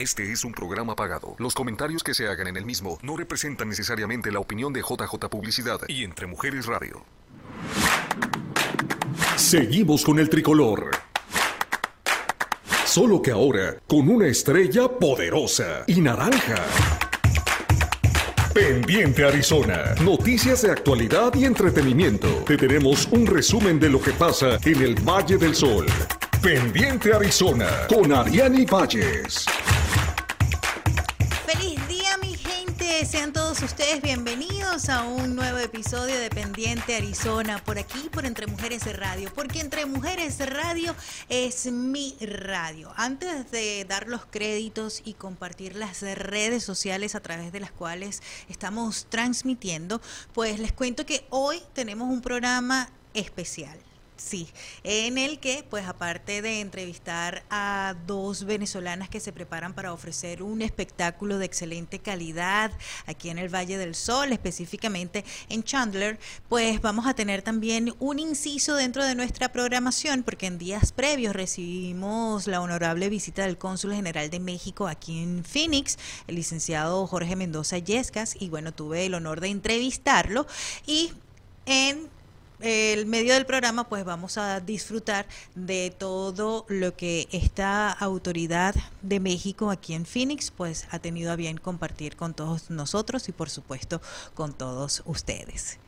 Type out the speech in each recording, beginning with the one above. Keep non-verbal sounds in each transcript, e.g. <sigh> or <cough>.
Este es un programa pagado. Los comentarios que se hagan en el mismo no representan necesariamente la opinión de JJ Publicidad y Entre Mujeres Radio. Seguimos con el tricolor. Solo que ahora con una estrella poderosa y naranja. Pendiente Arizona. Noticias de actualidad y entretenimiento. Te tenemos un resumen de lo que pasa en el Valle del Sol. Pendiente Arizona con Ariani Valles. Ustedes bienvenidos a un nuevo episodio de Pendiente Arizona por aquí, por Entre Mujeres Radio, porque Entre Mujeres Radio es mi radio. Antes de dar los créditos y compartir las redes sociales a través de las cuales estamos transmitiendo, pues les cuento que hoy tenemos un programa especial. Sí, en el que, pues aparte de entrevistar a dos venezolanas que se preparan para ofrecer un espectáculo de excelente calidad aquí en el Valle del Sol, específicamente en Chandler, pues vamos a tener también un inciso dentro de nuestra programación, porque en días previos recibimos la honorable visita del cónsul general de México aquí en Phoenix, el licenciado Jorge Mendoza Yescas, y bueno, tuve el honor de entrevistarlo y en el medio del programa, pues vamos a disfrutar de todo lo que esta autoridad de México aquí en Phoenix, pues ha tenido a bien compartir con todos nosotros y por supuesto con todos ustedes.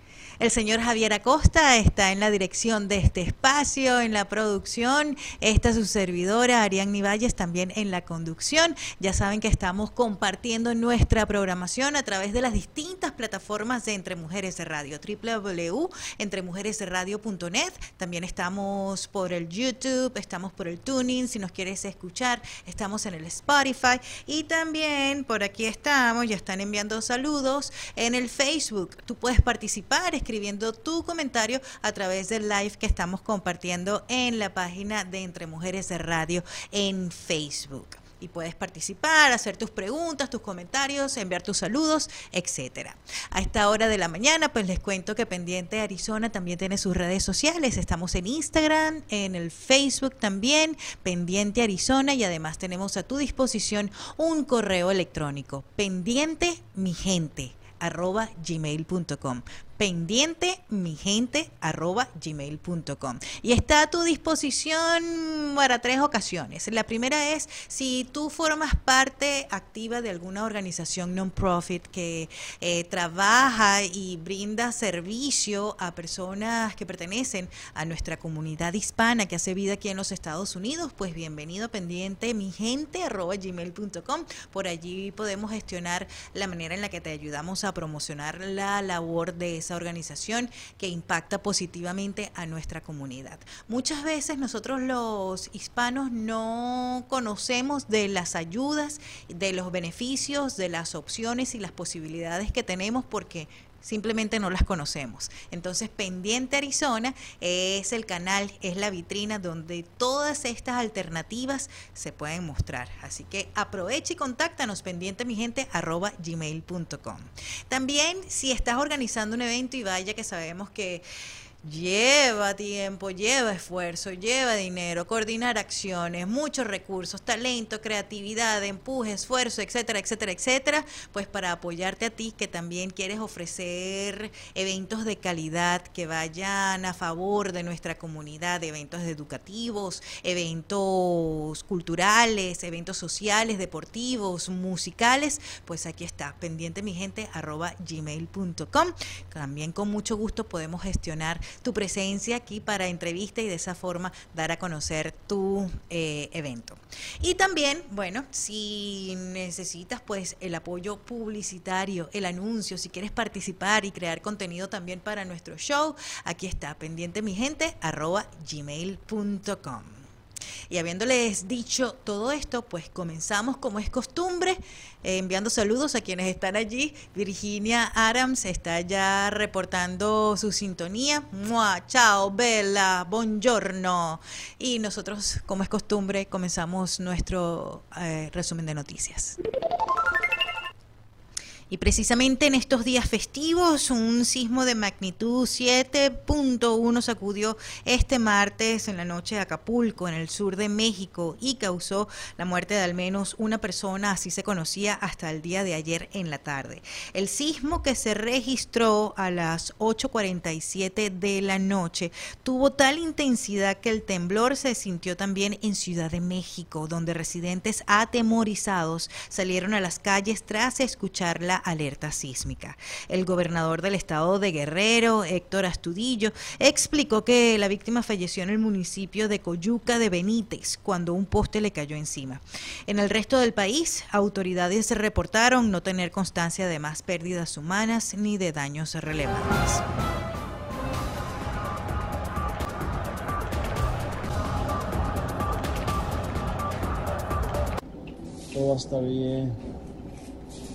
El señor Javier Acosta está en la dirección de este espacio, en la producción. Está su servidora, Ariadne Valles, también en la conducción. Ya saben que estamos compartiendo nuestra programación a través de las distintas plataformas de Entre Mujeres de Radio, www.entremujeresradio.net. También estamos por el YouTube, estamos por el Tuning, si nos quieres escuchar, estamos en el Spotify y también por aquí estamos, ya están enviando saludos en el Facebook. Tú puedes participar, escribir escribiendo tu comentario a través del live que estamos compartiendo en la página de Entre Mujeres de Radio en Facebook y puedes participar, hacer tus preguntas, tus comentarios, enviar tus saludos, etcétera. A esta hora de la mañana, pues les cuento que Pendiente Arizona también tiene sus redes sociales. Estamos en Instagram, en el Facebook también, Pendiente Arizona, y además tenemos a tu disposición un correo electrónico, pendiente mi gente arroba gmail.com pendiente mi gente arroba gmail.com y está a tu disposición para tres ocasiones. La primera es si tú formas parte activa de alguna organización non-profit que eh, trabaja y brinda servicio a personas que pertenecen a nuestra comunidad hispana que hace vida aquí en los Estados Unidos, pues bienvenido pendiente mi gente arroba gmail.com. Por allí podemos gestionar la manera en la que te ayudamos a promocionar la labor de esa organización que impacta positivamente a nuestra comunidad. Muchas veces nosotros los hispanos no conocemos de las ayudas, de los beneficios, de las opciones y las posibilidades que tenemos porque simplemente no las conocemos. Entonces, Pendiente Arizona es el canal, es la vitrina donde todas estas alternativas se pueden mostrar. Así que aprovecha y contáctanos pendiente mi gente arroba gmail.com. También si estás organizando un evento y vaya que sabemos que Lleva tiempo, lleva esfuerzo, lleva dinero, coordinar acciones, muchos recursos, talento, creatividad, empuje, esfuerzo, etcétera, etcétera, etcétera, pues para apoyarte a ti que también quieres ofrecer eventos de calidad que vayan a favor de nuestra comunidad, eventos educativos, eventos culturales, eventos sociales, deportivos, musicales, pues aquí está, pendiente mi gente, arroba gmail.com. También con mucho gusto podemos gestionar tu presencia aquí para entrevista y de esa forma dar a conocer tu eh, evento. Y también, bueno, si necesitas pues el apoyo publicitario, el anuncio, si quieres participar y crear contenido también para nuestro show, aquí está, pendiente mi gente, arroba gmail.com. Y habiéndoles dicho todo esto, pues comenzamos como es costumbre, eh, enviando saludos a quienes están allí. Virginia Adams está ya reportando su sintonía. ¡Mua! Chao, Bella, buongiorno. Y nosotros, como es costumbre, comenzamos nuestro eh, resumen de noticias. Y precisamente en estos días festivos, un sismo de magnitud 7.1 sacudió este martes en la noche de Acapulco, en el sur de México, y causó la muerte de al menos una persona, así se conocía hasta el día de ayer en la tarde. El sismo que se registró a las 8.47 de la noche tuvo tal intensidad que el temblor se sintió también en Ciudad de México, donde residentes atemorizados salieron a las calles tras escuchar la alerta sísmica. El gobernador del estado de Guerrero, Héctor Astudillo, explicó que la víctima falleció en el municipio de Coyuca de Benítez cuando un poste le cayó encima. En el resto del país, autoridades reportaron no tener constancia de más pérdidas humanas ni de daños relevantes. Todo estar bien.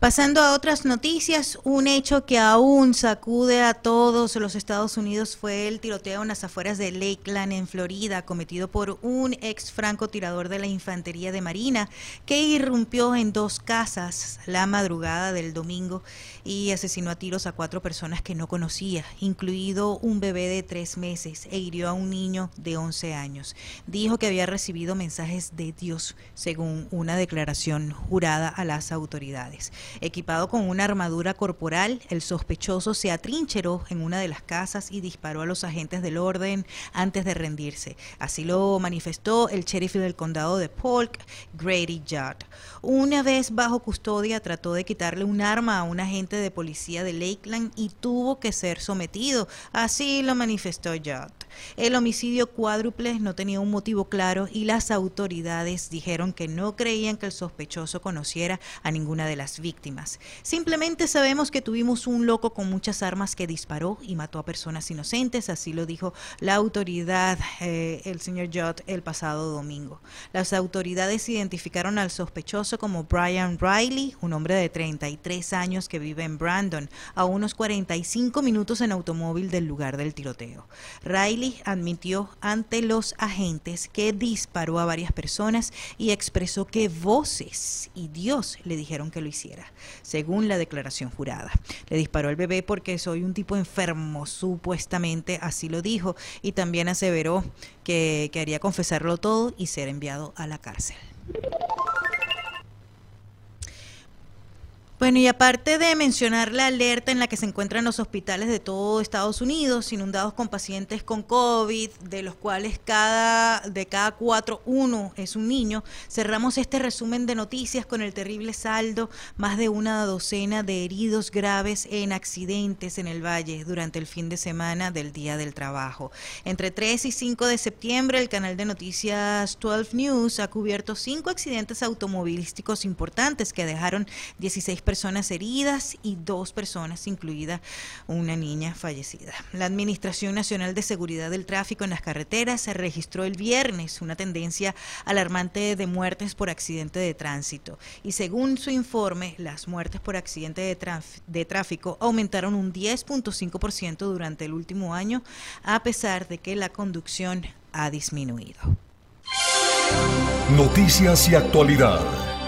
Pasando a otras noticias, un hecho que aún sacude a todos los Estados Unidos fue el tiroteo en las afueras de Lakeland, en Florida, cometido por un ex francotirador de la Infantería de Marina que irrumpió en dos casas la madrugada del domingo y asesinó a tiros a cuatro personas que no conocía, incluido un bebé de tres meses, e hirió a un niño de 11 años. Dijo que había recibido mensajes de Dios, según una declaración jurada a las autoridades. Equipado con una armadura corporal, el sospechoso se atrincheró en una de las casas y disparó a los agentes del orden antes de rendirse. Así lo manifestó el sheriff del condado de Polk, Grady Judd. Una vez bajo custodia, trató de quitarle un arma a un agente de policía de Lakeland y tuvo que ser sometido. Así lo manifestó Judd. El homicidio cuádruple no tenía un motivo claro y las autoridades dijeron que no creían que el sospechoso conociera a ninguna de las víctimas. Simplemente sabemos que tuvimos un loco con muchas armas que disparó y mató a personas inocentes, así lo dijo la autoridad, eh, el señor Judd, el pasado domingo. Las autoridades identificaron al sospechoso como Brian Riley, un hombre de 33 años que vive en Brandon, a unos 45 minutos en automóvil del lugar del tiroteo. Riley admitió ante los agentes que disparó a varias personas y expresó que voces y Dios le dijeron que lo hiciera, según la declaración jurada. Le disparó al bebé porque soy un tipo enfermo, supuestamente así lo dijo, y también aseveró que quería confesarlo todo y ser enviado a la cárcel. Bueno, y aparte de mencionar la alerta en la que se encuentran los hospitales de todo Estados Unidos, inundados con pacientes con COVID, de los cuales cada de cada cuatro uno es un niño, cerramos este resumen de noticias con el terrible saldo, más de una docena de heridos graves en accidentes en el Valle durante el fin de semana del Día del Trabajo. Entre 3 y 5 de septiembre, el canal de noticias 12 News ha cubierto cinco accidentes automovilísticos importantes que dejaron 16 personas heridas y dos personas, incluida una niña fallecida. La Administración Nacional de Seguridad del Tráfico en las Carreteras registró el viernes una tendencia alarmante de muertes por accidente de tránsito y según su informe, las muertes por accidente de, de tráfico aumentaron un 10.5% durante el último año, a pesar de que la conducción ha disminuido. Noticias y actualidad.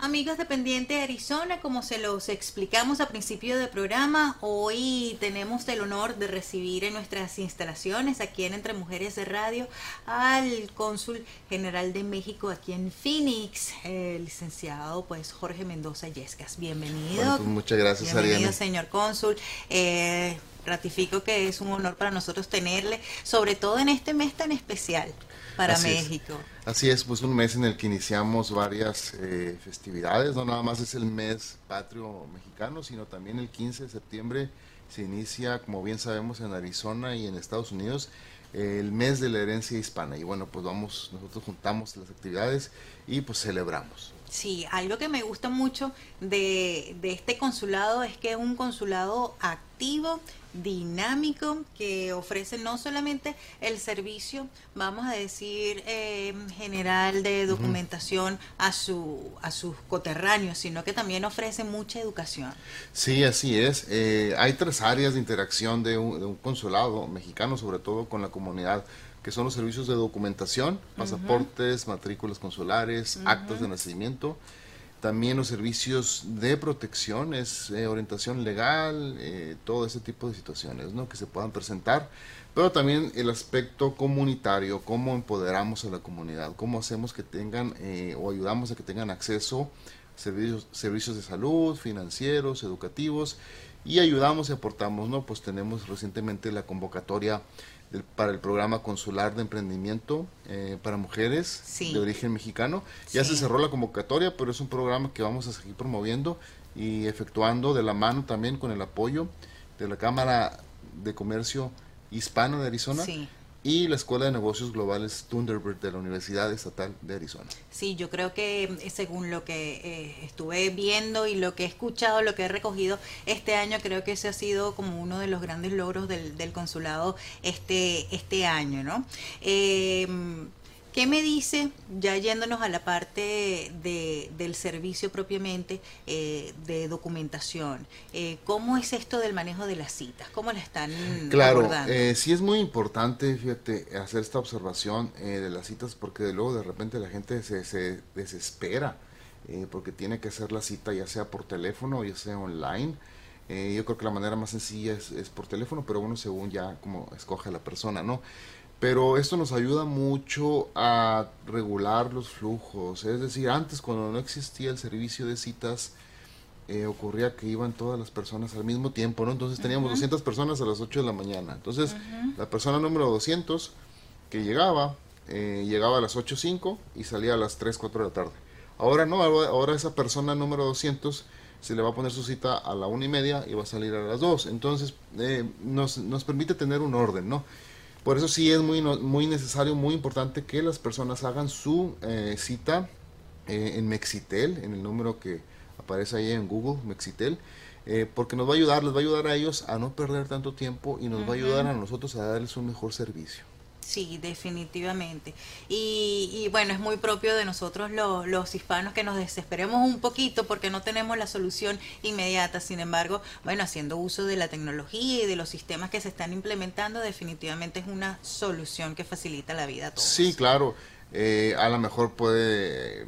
Amigos de Pendiente Arizona, como se los explicamos a principio del programa, hoy tenemos el honor de recibir en nuestras instalaciones aquí en Entre Mujeres de Radio al cónsul general de México aquí en Phoenix, el licenciado pues Jorge Mendoza Yescas. Bienvenido. Pues, muchas gracias, Bienvenido, señor cónsul. Eh, ratifico que es un honor para nosotros tenerle, sobre todo en este mes tan especial para México. Así es, pues un mes en el que iniciamos varias eh, festividades, no nada más es el mes patrio mexicano, sino también el 15 de septiembre se inicia, como bien sabemos, en Arizona y en Estados Unidos, el mes de la herencia hispana. Y bueno, pues vamos, nosotros juntamos las actividades y pues celebramos. Sí, algo que me gusta mucho de, de este consulado es que es un consulado activo, dinámico, que ofrece no solamente el servicio, vamos a decir, eh, general de documentación a, su, a sus coterráneos, sino que también ofrece mucha educación. Sí, así es. Eh, hay tres áreas de interacción de un, de un consulado mexicano, sobre todo con la comunidad que son los servicios de documentación, pasaportes, matrículas consulares, actas de nacimiento, también los servicios de protección, es eh, orientación legal, eh, todo ese tipo de situaciones ¿no? que se puedan presentar, pero también el aspecto comunitario, cómo empoderamos a la comunidad, cómo hacemos que tengan eh, o ayudamos a que tengan acceso a servicios, servicios de salud, financieros, educativos, y ayudamos y aportamos, ¿no? Pues tenemos recientemente la convocatoria para el programa consular de emprendimiento eh, para mujeres de origen mexicano. Ya se cerró la convocatoria, pero es un programa que vamos a seguir promoviendo y efectuando de la mano también con el apoyo de la Cámara de Comercio Hispano de Arizona. Sí y la Escuela de Negocios Globales Thunderbird de la Universidad Estatal de Arizona. Sí, yo creo que eh, según lo que eh, estuve viendo y lo que he escuchado, lo que he recogido este año, creo que ese ha sido como uno de los grandes logros del, consulado este, este año, ¿no? Eh, ¿Qué me dice, ya yéndonos a la parte de, del servicio propiamente eh, de documentación, eh, cómo es esto del manejo de las citas? ¿Cómo la están Claro, eh, sí es muy importante, fíjate, hacer esta observación eh, de las citas porque luego de repente la gente se, se desespera porque tiene que hacer la cita ya sea por teléfono o ya sea online. yo creo que la manera más sencilla es, es por teléfono, pero bueno, según ya como escoge la persona, ¿no? Pero esto nos ayuda mucho a regular los flujos. Es decir, antes cuando no existía el servicio de citas, eh, ocurría que iban todas las personas al mismo tiempo, ¿no? Entonces teníamos 200 personas a las 8 de la mañana. Entonces, la persona número 200 que llegaba, eh, llegaba a las 8.05 y salía a las 3, 4 de la tarde. Ahora no, ahora esa persona número 200 se le va a poner su cita a la una y media y va a salir a las 2. Entonces, eh, nos, nos permite tener un orden, ¿no? Por eso sí es muy, muy necesario, muy importante que las personas hagan su eh, cita eh, en Mexitel, en el número que aparece ahí en Google, Mexitel, eh, porque nos va a ayudar, les va a ayudar a ellos a no perder tanto tiempo y nos va a ayudar a nosotros a darles un mejor servicio. Sí, definitivamente. Y, bueno, es muy propio de nosotros los, los, hispanos que nos desesperemos un poquito porque no tenemos la solución inmediata. Sin embargo, bueno, haciendo uso de la tecnología y de los sistemas que se están implementando, definitivamente es una solución que facilita la vida a todos. Sí, claro. Eh, a lo mejor puede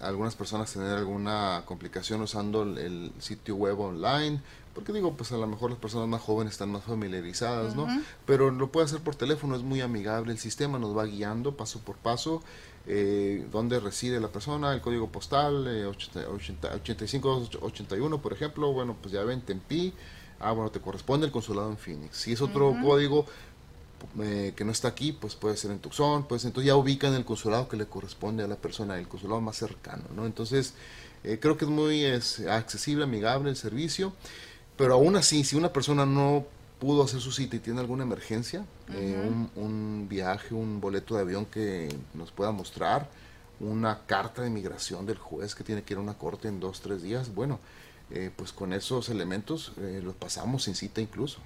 algunas personas tener alguna complicación usando el sitio web online porque digo, pues a lo mejor las personas más jóvenes están más familiarizadas, ¿no? Pero lo puede hacer por teléfono, es muy amigable, el sistema nos va guiando paso por paso, eh, dónde reside la persona, el código postal, eh, 8581, por ejemplo, bueno, pues ya ven, Tempi, ah, bueno, te corresponde el consulado en Phoenix. Si es otro código eh, que no está aquí, pues puede ser en Tucson, pues entonces ya ubican el consulado que le corresponde a la persona, el consulado más cercano, ¿no? Entonces, eh, creo que es muy es accesible, amigable el servicio. Pero aún así, si una persona no pudo hacer su cita y tiene alguna emergencia, eh, un, viaje, un boleto de avión que nos pueda mostrar, una carta de migración del juez que tiene que ir a una corte en dos, tres días, bueno, eh, pues con esos elementos eh, los pasamos sin cita incluso.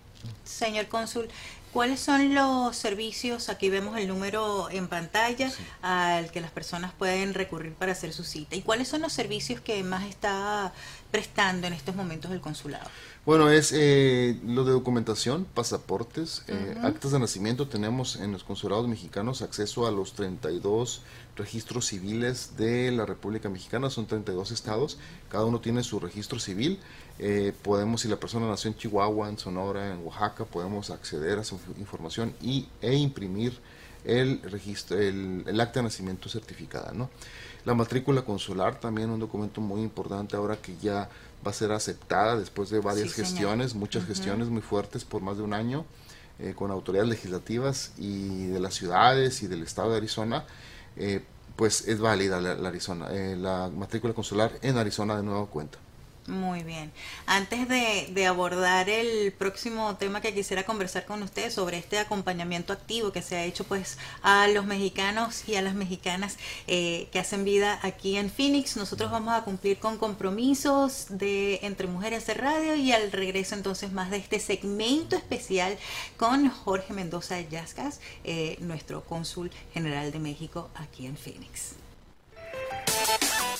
Señor cónsul, ¿Cuáles son los servicios? Aquí vemos el número en pantalla al que las personas pueden recurrir para hacer su cita. ¿Y cuáles son los servicios que más está prestando en estos momentos el consulado? Bueno, es eh, lo de documentación, pasaportes, eh, actas de nacimiento. Tenemos en los consulados mexicanos acceso a los 32 registros civiles de la República Mexicana. Son 32 estados, cada uno tiene su registro civil. Eh, podemos, si la persona nació en Chihuahua, en Sonora, en Oaxaca, podemos acceder a su información y, e imprimir el registro, el, el acta de nacimiento certificada, ¿no? La matrícula consular también un documento muy importante ahora que ya va a ser aceptada después de varias gestiones, muchas gestiones muy fuertes por más de un año eh, con autoridades legislativas y de las ciudades y del estado de Arizona, eh, pues es válida la, Arizona, eh, la matrícula consular en Arizona de nuevo cuenta. Muy bien. Antes de, abordar el próximo tema que quisiera conversar con ustedes sobre este acompañamiento activo que se ha hecho pues a los mexicanos y a las mexicanas eh, que hacen vida aquí en Phoenix, nosotros vamos a cumplir con compromisos de entre mujeres de radio y al regreso entonces más de este segmento especial con Jorge Mendoza Yascas, eh, nuestro cónsul general de México aquí en Phoenix.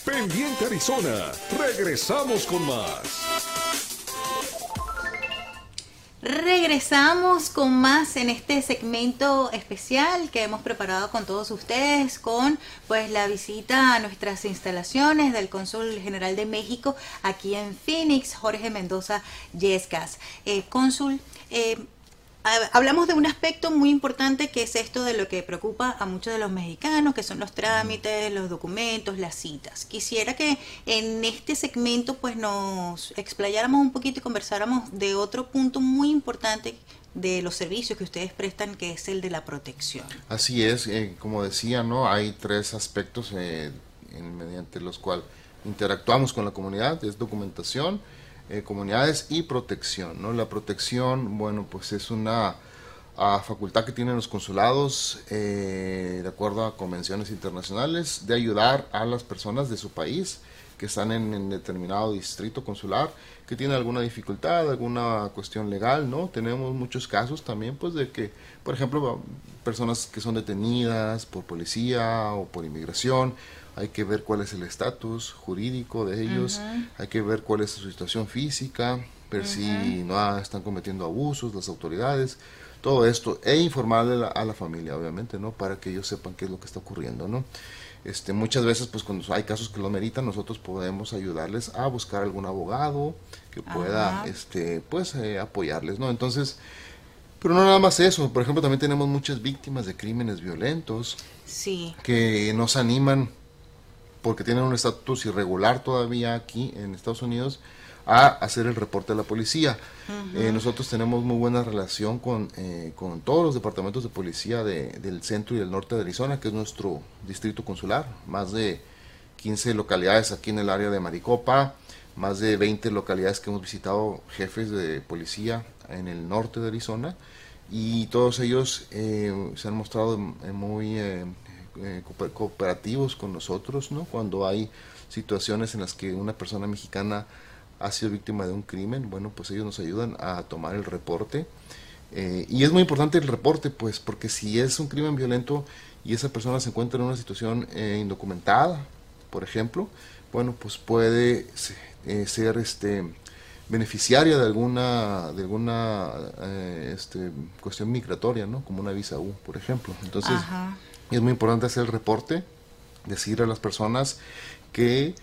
Pendiente Arizona. Regresamos con más. Regresamos con más en este segmento especial que hemos preparado con todos ustedes con pues la visita a nuestras instalaciones del Cónsul General de México aquí en Phoenix, Jorge Mendoza Yescas. Eh, cónsul, eh, hablamos de un aspecto muy importante que es esto de lo que preocupa a muchos de los mexicanos, que son los trámites, los documentos, las citas. Quisiera que en este segmento pues nos explayáramos un poquito y conversáramos de otro punto muy importante de los servicios que ustedes prestan, que es el de la protección. Así es, eh, como decía, no, hay tres aspectos eh, mediante los cuales interactuamos con la comunidad, es documentación, eh, comunidades y protección. ¿no? La protección, bueno, pues es una ah, facultad que tienen los consulados, eh, de acuerdo a convenciones internacionales, de ayudar a las personas de su país que están en, determinado distrito consular, que tienen alguna dificultad, alguna cuestión legal, ¿no? Tenemos muchos casos también, pues, de que, por ejemplo, personas que son detenidas por policía o por inmigración, hay que ver cuál es el estatus jurídico de ellos, hay que ver cuál es su situación física, ver si no están cometiendo abusos las autoridades, todo esto, e informarle a la familia, obviamente, ¿no? Para que ellos sepan qué es lo que está ocurriendo, ¿no? Este, muchas veces, pues cuando hay casos que lo meritan, nosotros podemos ayudarles a buscar algún abogado que pueda, este, pues, eh, apoyarles, ¿no? Entonces, pero no nada más eso, por ejemplo, también tenemos muchas víctimas de crímenes violentos sí. que nos animan porque tienen un estatus irregular todavía aquí en Estados Unidos, a hacer el reporte a la policía. Eh, nosotros tenemos muy buena relación con, eh, con todos los departamentos de policía del centro y del norte de Arizona, que es nuestro distrito consular, más de 15 localidades aquí en el área de Maricopa, más de 20 localidades que hemos visitado jefes de policía en el norte de Arizona. Y todos ellos eh, se han mostrado muy eh, cooperativos con nosotros, ¿no? Cuando hay situaciones en las que una persona mexicana ha sido víctima de un crimen, bueno, pues ellos nos ayudan a tomar el reporte. Eh, y es muy importante el reporte, pues, porque si es un crimen violento y esa persona se encuentra en una situación eh, indocumentada, por ejemplo, bueno, pues puede ser este beneficiaria de alguna de alguna este, cuestión migratoria, ¿no? Como una visa U, por ejemplo. Entonces, es muy importante hacer el reporte, decir a las personas que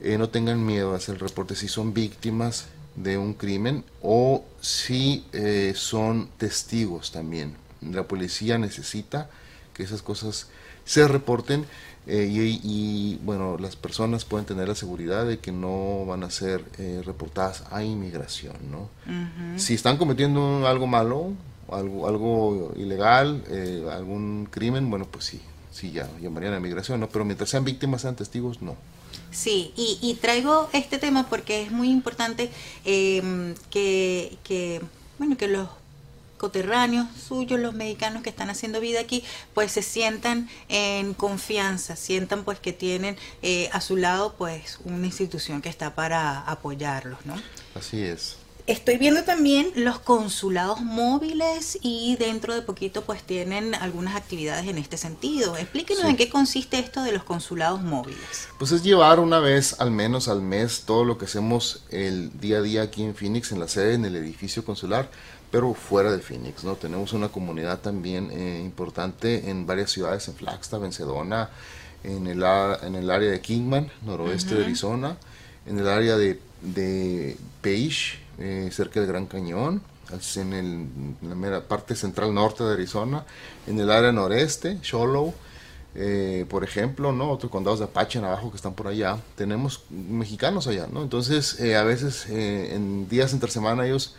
eh, no tengan miedo a hacer el reporte si son víctimas de un crimen o si eh, son testigos también. La policía necesita que esas cosas se reporten eh, y, bueno, las personas pueden tener la seguridad de que no van a ser reportadas a inmigración, ¿no? Si están cometiendo algo malo, algo, algo ilegal, eh, algún crimen, bueno, pues sí, sí, ya llamarían a migración, ¿no? Pero mientras sean víctimas, sean testigos, no. Sí, y, traigo este tema porque es muy importante em, que, que, bueno, que los coterráneos suyos, los mexicanos que están haciendo vida aquí, pues se sientan en confianza, sientan pues que tienen eh, a su lado pues una institución que está para apoyarlos, ¿no? Así es. Estoy viendo también los consulados móviles y dentro de poquito pues tienen algunas actividades en este sentido. Explíquenos en qué consiste esto de los consulados móviles. Pues es llevar una vez al menos al mes todo lo que hacemos el día a día aquí en Phoenix, en la sede, en el edificio consular, pero fuera de Phoenix, ¿no? Tenemos una comunidad también eh, importante en varias ciudades, en Flagstaff, en Sedona, en el, en el área de Kingman, noroeste de Arizona, en el área de, de Page, eh, cerca del Gran Cañón, en, el, la parte central norte de Arizona, en el área noreste, Shallow, eh, por ejemplo, ¿no? Otros condados de Apache en abajo que están por allá. Tenemos mexicanos allá, ¿no? Entonces, eh, a veces en días entre semana ellos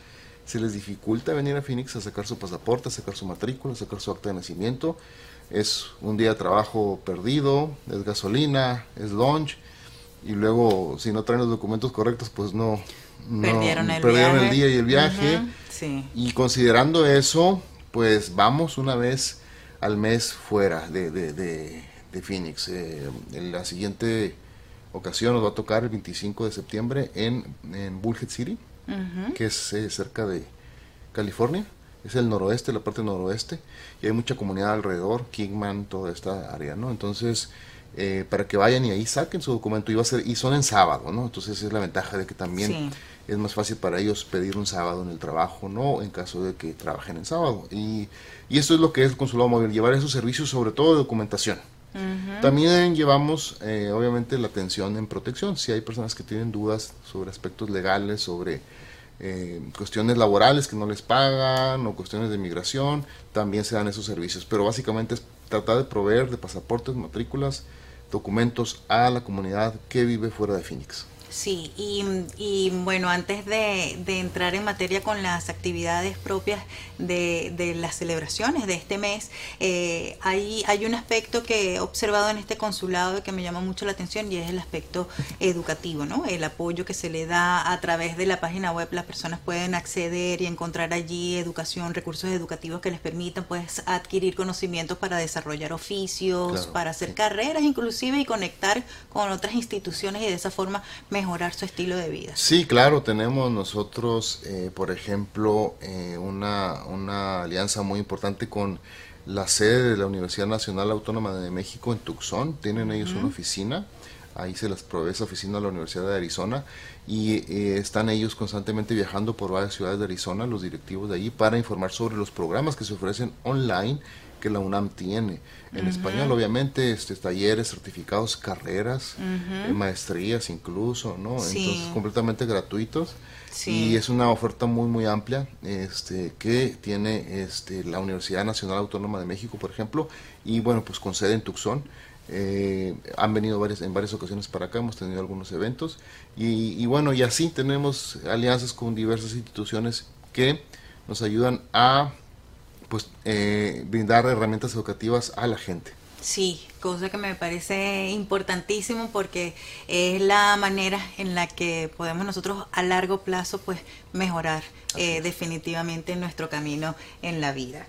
se les dificulta venir a Phoenix a sacar su pasaporte, a sacar su matrícula, a sacar su acta de nacimiento. Es un día de trabajo perdido, es gasolina, es lunch, y luego si no traen los documentos correctos, pues no, perdieron, el, el, día y el viaje. Y considerando eso, pues vamos una vez al mes fuera de, de, de, Phoenix. Eh, en la siguiente ocasión nos va a tocar el 25 de septiembre en, en Bullhead City, que es eh, cerca de California. Es el noroeste, la parte noroeste, y hay mucha comunidad alrededor, Kingman, toda esta área, ¿no? Entonces, eh, para que vayan y ahí saquen su documento, y, va a ser, y son en sábado, ¿no? Entonces es la ventaja de que también es más fácil para ellos pedir un sábado en el trabajo, ¿no? En caso de que trabajen en sábado. Y, y esto es lo que es el consulado móvil, llevar esos servicios, sobre todo de documentación. También llevamos, eh, obviamente, la atención en protección. Si hay personas que tienen dudas sobre aspectos legales, sobre eh, cuestiones laborales que no les pagan o cuestiones de migración, también se dan esos servicios. Pero básicamente es tratar de proveer de pasaportes, matrículas, documentos a la comunidad que vive fuera de Phoenix. Sí, y, bueno, antes de, entrar en materia con las actividades propias de, las celebraciones de este mes, eh, hay, hay un aspecto que he observado en este consulado que me llama mucho la atención y es el aspecto educativo, ¿no? El apoyo que se le da a través de la página web, las personas pueden acceder y encontrar allí educación, recursos educativos que les permitan pues adquirir conocimientos para desarrollar oficios, para hacer carreras inclusive y conectar con otras instituciones y de esa forma mejorar su estilo de vida. Sí, claro, tenemos nosotros, eh, por ejemplo, eh, una, una alianza muy importante con la sede de la Universidad Nacional Autónoma de México en Tucson. Tienen ellos una oficina, ahí se les provee esa oficina a la Universidad de Arizona y eh, están ellos constantemente viajando por varias ciudades de Arizona, los directivos de allí, para informar sobre los programas que se ofrecen online que la UNAM tiene. En español, obviamente, este, talleres, certificados, carreras, eh, maestrías incluso, ¿no? Entonces, completamente gratuitos. Y es una oferta muy, muy amplia este, que tiene este, la Universidad Nacional Autónoma de México, por ejemplo, y bueno, pues con sede en Tucson. Eh, han venido varias, en varias ocasiones para acá, hemos tenido algunos eventos y, y bueno, y así tenemos alianzas con diversas instituciones que nos ayudan a pues eh, brindar herramientas educativas a la gente. Sí, cosa que me parece importantísimo porque es la manera en la que podemos nosotros a largo plazo pues mejorar eh, definitivamente nuestro camino en la vida.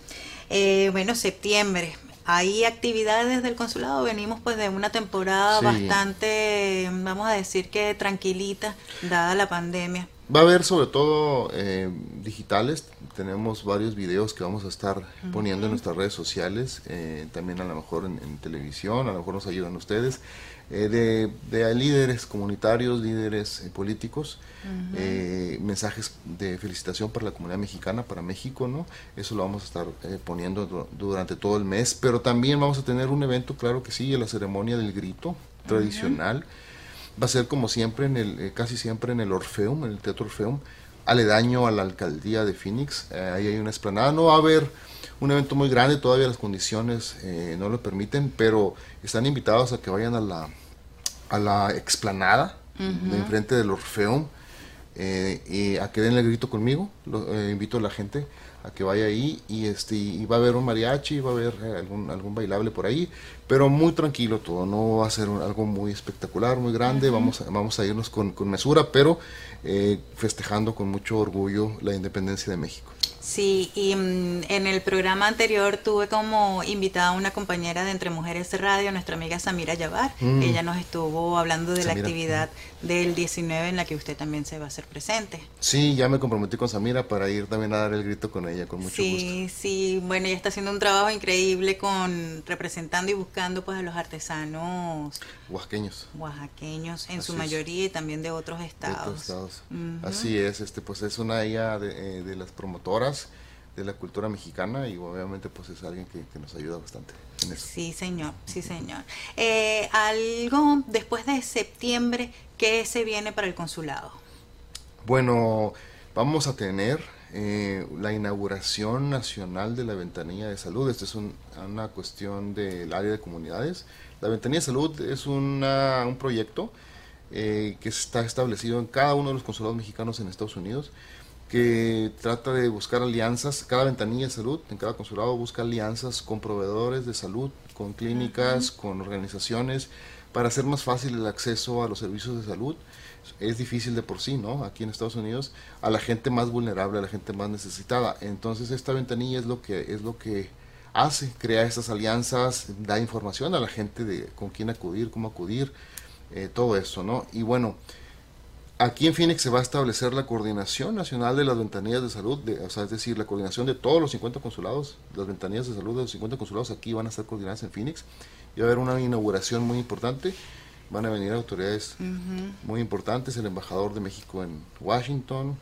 Eh, bueno, septiembre, hay actividades del consulado, venimos pues de una temporada bastante, vamos a decir que tranquilita, dada la pandemia. Va a haber sobre todo eh, digitales, tenemos varios videos que vamos a estar poniendo en nuestras redes sociales, eh, también a lo mejor en, televisión, a lo mejor nos ayudan ustedes, eh, de, de, líderes comunitarios, líderes políticos, mensajes de felicitación para la comunidad mexicana, para México, ¿no? Eso lo vamos a estar poniendo durante todo el mes, pero también vamos a tener un evento, claro que sí, la ceremonia del grito tradicional va a ser como siempre, en el, eh, casi siempre en el Orfeum, en el Teatro Orfeum, aledaño a la alcaldía de Phoenix. Eh, ahí hay una esplanada. No va a haber un evento muy grande, todavía las condiciones eh, no lo permiten, pero están invitados a que vayan a la, a la explanada de enfrente del Orfeum y a que den el grito conmigo lo- eh, invito a la gente a que vaya ahí y este y va a haber un mariachi, va a haber eh, algún algún bailable por ahí, pero muy tranquilo todo, no va a ser un- algo muy espectacular, muy grande, vamos a, vamos a irnos con, con mesura, pero eh, festejando con mucho orgullo la independencia de México. Sí, y mm, en el programa anterior tuve como invitada a una compañera de Entre Mujeres Radio, nuestra amiga Samira Yavar. Mm. Ella nos estuvo hablando de la actividad del 19 en la que usted también se va a hacer presente. Sí, ya me comprometí con Samira para ir también a dar el grito con ella, con mucho gusto. Sí, sí, bueno, ella está haciendo un trabajo increíble con representando y buscando pues a los artesanos Oaxaqueños. oaxaqueños en su es. mayoría y también de otros de estados. otros estados. Así es, este pues es una ella de, eh, de las promotoras de la cultura mexicana y obviamente pues es alguien que, que nos ayuda bastante en eso. Sí, señor, sí, señor. Eh, algo después de septiembre, ¿qué se viene para el consulado? Bueno, vamos a tener eh, la inauguración nacional de la ventanilla de salud. Esta es un- una cuestión del área de comunidades. La ventanilla de salud es una- un proyecto eh, que está establecido en cada uno de los consulados mexicanos en Estados Unidos que trata de buscar alianzas, cada ventanilla de salud en cada consulado busca alianzas con proveedores de salud, con clínicas, con organizaciones, para hacer más fácil el acceso a los servicios de salud. Es difícil de por sí, ¿no? Aquí en Estados Unidos, a la gente más vulnerable, a la gente más necesitada. Entonces esta ventanilla es lo que, es lo que hace, crea estas alianzas, da información a la gente de con quién acudir, cómo acudir, eh, todo eso, ¿no? Y bueno, Aquí en Phoenix se va a establecer la coordinación nacional de las ventanillas de salud, de- o sea, es decir, la coordinación de todos los 50 consulados, las ventanillas de salud de los 50 consulados aquí van a estar coordinadas en Phoenix y va a haber una inauguración muy importante. Van a venir autoridades muy importantes, el embajador de México en Washington,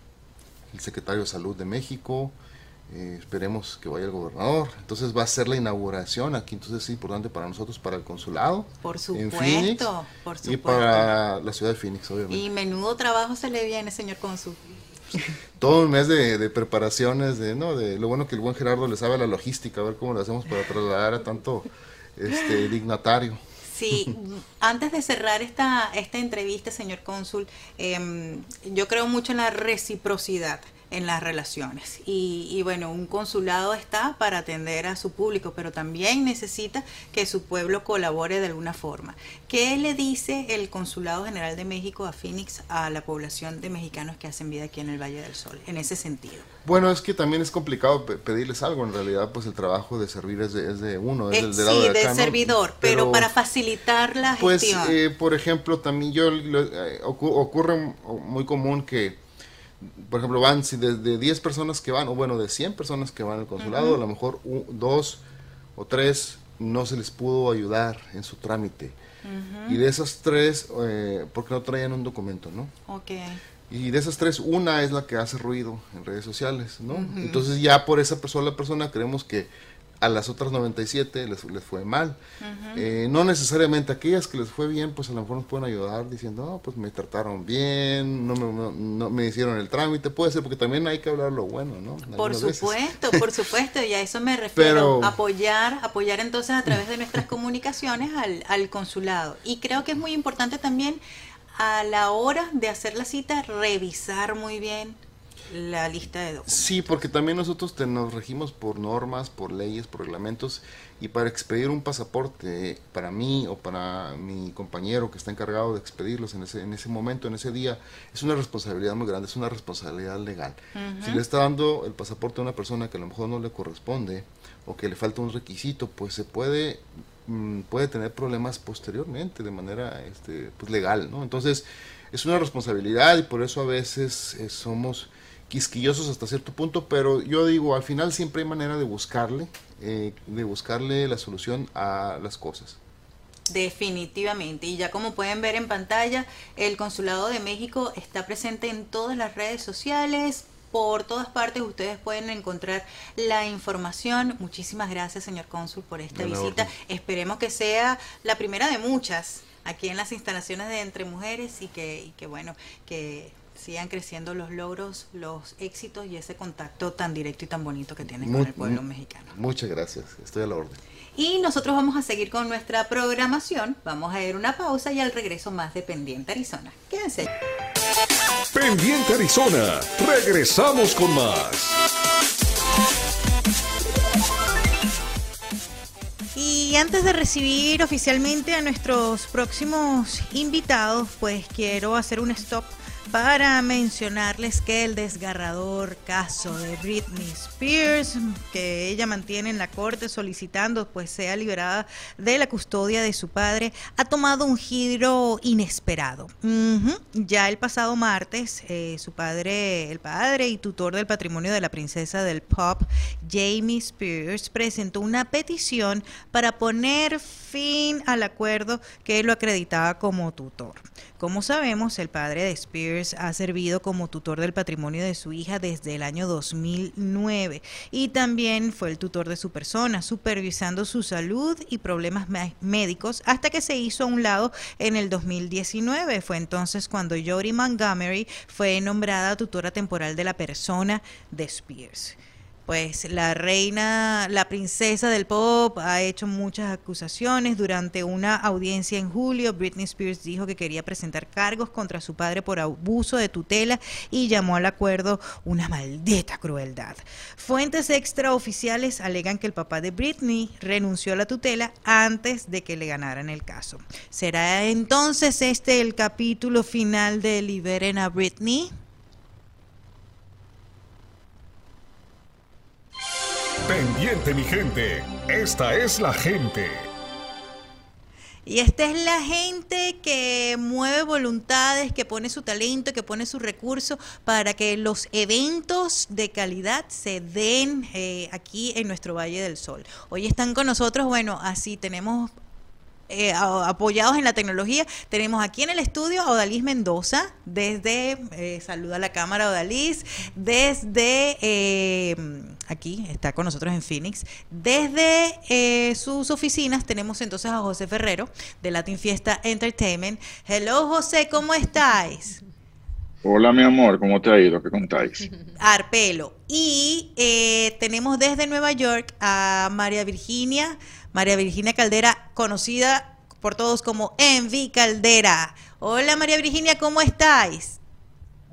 el secretario de Salud de México, eh, esperemos que vaya el gobernador. Entonces va a ser la inauguración aquí, entonces es importante para nosotros, para el consulado. Por en supuesto, Phoenix por Y para la ciudad de Phoenix, obviamente. Y menudo trabajo se le viene, señor cónsul. todo un mes de, de preparaciones, de no, de lo bueno que el buen Gerardo le sabe la logística, a ver cómo lo hacemos para trasladar a tanto este dignatario. Sí, <laughs> antes de cerrar esta, esta entrevista, señor cónsul, em, yo creo mucho en la reciprocidad en las relaciones. Y, y bueno, un consulado está para atender a su público, pero también necesita que su pueblo colabore de alguna forma. ¿Qué le dice el Consulado General de México a Phoenix a la población de mexicanos que hacen vida aquí en el Valle del Sol, en ese sentido? Bueno, es que también es complicado pe- pedirles algo, en realidad pues el trabajo de servir es de, es de uno, es Eh, del, del lado sí, de acá, ¿no? servidor, pero, para facilitar la Pues, gestión. eh, por ejemplo, también yo lo- eh, ocu- ocurre muy común que, por ejemplo, van si de, de 10 personas que van, o bueno, de 100 personas que van al consulado, a lo mejor dos o tres no se les pudo ayudar en su trámite. Y de esas tres, eh, porque no traían un documento, ¿no? ok. Y de esas tres, una es la que hace ruido en redes sociales, ¿no? Entonces ya por esa persona, persona creemos que a las otras 97 les, les fue mal. Eh, no necesariamente aquellas que les fue bien, pues a lo mejor nos pueden ayudar diciendo, no, pues me trataron bien, no me, no, no me hicieron el trámite, puede ser, porque también hay que hablar lo bueno, ¿no? Por veces. supuesto, por supuesto, y a eso me refiero, Pero- apoyar, apoyar entonces a través de nuestras comunicaciones al, al consulado. Y creo que es muy importante también a la hora de hacer la cita revisar muy bien la lista de documentos. Sí, porque también nosotros te- nos regimos por normas, por leyes, por reglamentos y para expedir un pasaporte para mí o para mi compañero que está encargado de expedirlos en ese, en ese momento, en ese día, es una responsabilidad muy grande, es una responsabilidad legal. Si le está dando el pasaporte a una persona que a lo mejor no le corresponde o que le falta un requisito, pues se puede mm, puede tener problemas posteriormente de manera este, pues legal, ¿no? Entonces es una responsabilidad y por eso a veces eh, somos quisquillosos hasta cierto punto, pero yo digo, al final siempre hay manera de buscarle, eh, de buscarle la solución a las cosas. Definitivamente. Y ya como pueden ver en pantalla, el Consulado de México está presente en todas las redes sociales. Por todas partes ustedes pueden encontrar la información. Muchísimas gracias, señor cónsul, por esta visita. orden. Esperemos que sea la primera de muchas aquí en las instalaciones de Entre Mujeres y que, y que bueno, que sigan creciendo los logros, los éxitos y ese contacto tan directo y tan bonito que tienen Mu- con el pueblo mexicano. Muchas gracias, estoy a la orden. Y nosotros vamos a seguir con nuestra programación. Vamos a ir una pausa y al regreso más de Pendiente Arizona. Quédense. Pendiente Arizona, regresamos con más. Y antes de recibir oficialmente a nuestros próximos invitados, pues quiero hacer un stop para mencionarles que el desgarrador caso de Britney Spears, que ella mantiene en la corte solicitando pues sea liberada de la custodia de su padre, ha tomado un giro inesperado. Ya el pasado martes, eh, su padre, el padre y tutor del patrimonio de la princesa del pop, Jamie Spears, presentó una petición para poner fin al acuerdo que lo acreditaba como tutor. Como sabemos, el padre de Spears ha servido como tutor del patrimonio de su hija desde el año 2009 y también fue el tutor de su persona, supervisando su salud y problemas médicos hasta que se hizo a un lado en el 2019. Fue entonces cuando Jodie Montgomery fue nombrada tutora temporal de la persona de Spears pues la reina, la princesa del pop ha hecho muchas acusaciones. Durante una audiencia en julio, Britney Spears dijo que quería presentar cargos contra su padre por abuso de tutela y llamó al acuerdo una maldita crueldad. Fuentes extraoficiales alegan que el papá de Britney renunció a la tutela antes de que le ganaran el caso. ¿Será entonces este el capítulo final de Liberen a Britney? Pendiente mi gente, esta es la gente. Y esta es la gente que mueve voluntades, que pone su talento, que pone su recurso para que los eventos de calidad se den eh, aquí en nuestro Valle del Sol. Hoy están con nosotros, bueno, así tenemos eh, apoyados en la tecnología. Tenemos aquí en el estudio a Odalis Mendoza, desde, eh, saluda a la cámara Odalis, desde, eh, aquí está con nosotros en Phoenix, desde sus oficinas tenemos entonces a José Ferrero de Latin Fiesta Entertainment. Hello José, ¿cómo estáis? Hola mi amor, ¿cómo te ha ido? ¿Qué contáis? Arpelo. Y tenemos desde Nueva York a María Virginia María Virginia Caldera, conocida por todos como Envy Caldera. Hola María Virginia, ¿cómo estáis?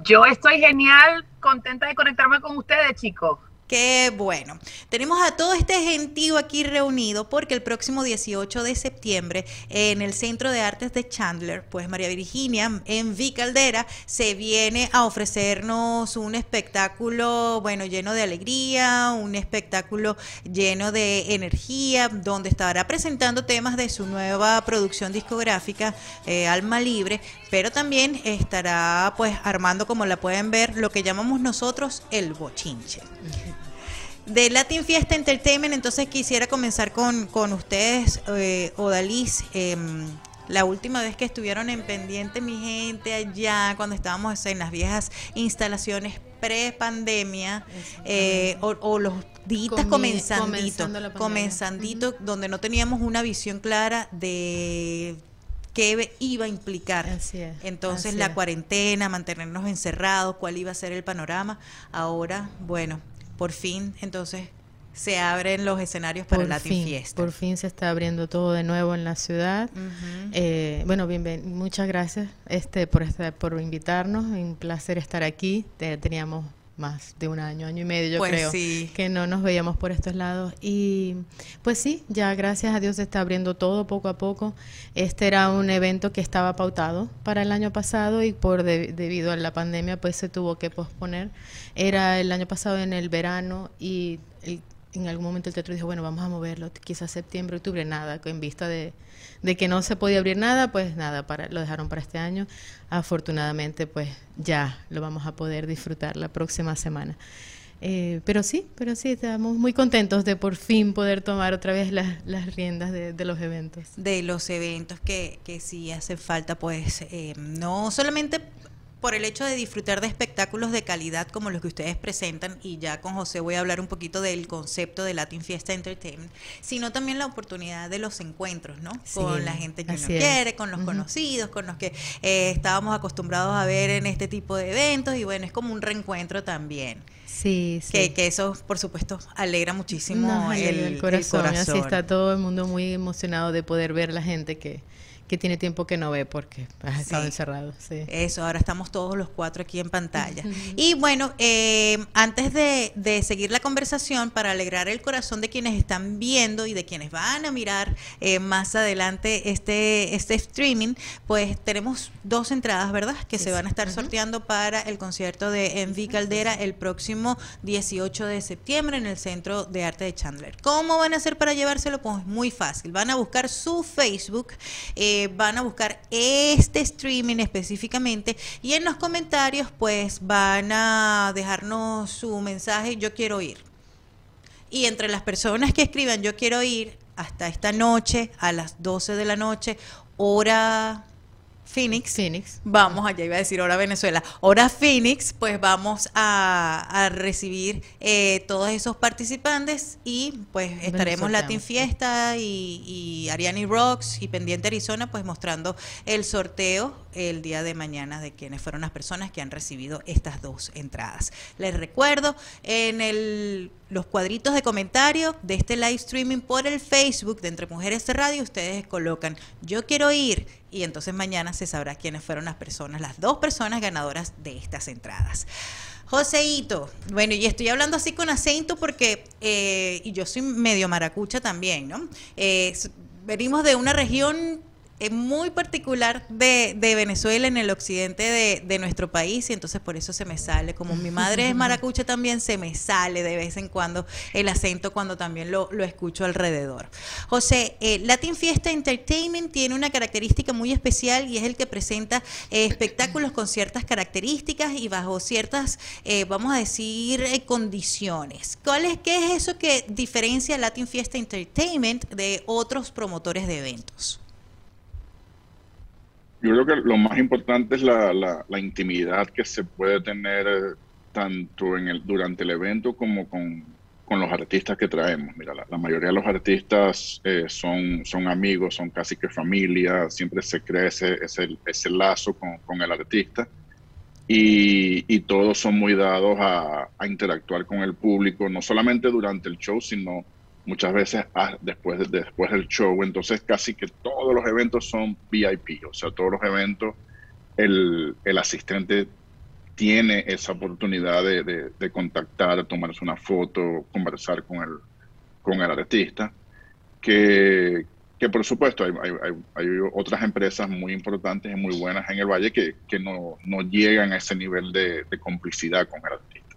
Yo estoy genial, contenta de conectarme con ustedes, chicos. Qué bueno. Tenemos a todo este gentío aquí reunido porque el próximo 18 de septiembre en el Centro de Artes de Chandler, pues María Virginia en Caldera se viene a ofrecernos un espectáculo, bueno, lleno de alegría, un espectáculo lleno de energía, donde estará presentando temas de su nueva producción discográfica, eh, Alma Libre, pero también estará pues armando, como la pueden ver, lo que llamamos nosotros el bochinche de Latin Fiesta Entertainment, entonces quisiera comenzar con, con ustedes, eh, Odalis. Em, la última vez que estuvieron en pendiente mi gente allá, cuando estábamos en las viejas instalaciones pre-pandemia, eh, o, los días comenzanditos, comenzandito, donde no teníamos una visión clara de qué iba a implicar. Entonces la cuarentena, mantenernos encerrados, cuál iba a ser el panorama. Ahora, bueno, por fin, entonces se abren los escenarios para el Latin Fiesta. Por fin se está abriendo todo de nuevo en la ciudad. Eh, bueno, bien, muchas gracias este, por, estar, por invitarnos. Un placer estar aquí. teníamos más de un año, año y medio, yo pues creo, que no nos veíamos por estos lados. Y pues sí, ya gracias a Dios se está abriendo todo poco a poco. Este era un evento que estaba pautado para el año pasado y por debido a la pandemia pues se tuvo que posponer. Era el año pasado en el verano y en algún momento el teatro dijo, bueno, vamos a moverlo, quizás septiembre, octubre, nada, en vista de, de que no se podía abrir nada, pues nada, para, lo dejaron para este año. Afortunadamente, pues ya lo vamos a poder disfrutar la próxima semana. Eh, pero sí, pero sí, estamos muy contentos de por fin poder tomar otra vez las, las riendas de, los eventos. De los eventos que, que sí hacen falta, pues eh, no solamente por el hecho de disfrutar de espectáculos de calidad como los que ustedes presentan, y ya con José voy a hablar un poquito del concepto de Latin Fiesta Entertainment, sino también la oportunidad de los encuentros, ¿no? con la gente que uno quiere, con los conocidos, con los que eh, estábamos acostumbrados a ver en este tipo de eventos, y bueno, es como un reencuentro también. Sí, sí. Que, que eso, por supuesto, alegra muchísimo el, corazón. Así está todo el mundo muy emocionado de poder ver la gente que, que tiene tiempo que no ve porque has estado encerrado. Sí. Eso, ahora estamos todos los cuatro aquí en pantalla. y bueno, eh, antes de, de, seguir la conversación, para alegrar el corazón de quienes están viendo y de quienes van a mirar eh, más adelante este, este streaming, pues tenemos dos entradas, ¿verdad? Que se van a estar sorteando para el concierto de Envy Caldera el próximo 18 de septiembre en el Centro de Arte de Chandler. ¿Cómo van a hacer para llevárselo? Pues muy fácil. Van a buscar su Facebook. Eh, van a buscar este streaming específicamente y en los comentarios pues van a dejarnos su mensaje yo quiero ir. Y entre las personas que escriban yo quiero ir hasta esta noche a las 12 de la noche, hora Phoenix. Phoenix. Vamos allá, iba a decir hora Venezuela. Hora Phoenix, pues vamos a, recibir eh, todos esos participantes y pues estaremos Latin Fiesta y, y Ariani Rocks y Pendiente Arizona pues mostrando el sorteo el día de mañana de quienes fueron las personas que han recibido estas dos entradas. Les recuerdo en el, los cuadritos de comentario de este live streaming por el Facebook de Entre Mujeres de Radio, ustedes colocan yo quiero ir y entonces mañana se sabrá quiénes fueron las personas, las dos personas ganadoras de estas entradas. Joseito, bueno, y estoy hablando así con acento porque, eh, y yo soy medio maracucha también, ¿no? Eh, venimos de una región es muy particular de, Venezuela en el occidente de, nuestro país y entonces por eso se me sale, como mi madre es maracucha también, se me sale de vez en cuando el acento cuando también lo, lo escucho alrededor. José, eh, Latin Fiesta Entertainment tiene una característica muy especial y es el que presenta eh, espectáculos con ciertas características y bajo ciertas, eh, vamos a decir, condiciones. ¿Cuál es, ¿Qué es eso que diferencia Latin Fiesta Entertainment de otros promotores de eventos? Yo creo que lo más importante es la, la, intimidad que se puede tener eh, tanto en el, durante el evento como con, con los artistas que traemos. Mira, la, mayoría de los artistas eh, son, son amigos, son casi que familia, siempre se crea ese, ese, lazo con, con, el artista y, y, todos son muy dados a, a interactuar con el público, no solamente durante el show, sino muchas veces ah, después, de, después del show. Entonces casi que todos los eventos son VIP, o sea, todos los eventos el, el asistente tiene esa oportunidad de, de, contactar, tomarse una foto, conversar con el, con el artista, que, que por supuesto hay, hay, otras empresas muy importantes y muy buenas en el Valle que, que no, no llegan a ese nivel de, complicidad con el artista.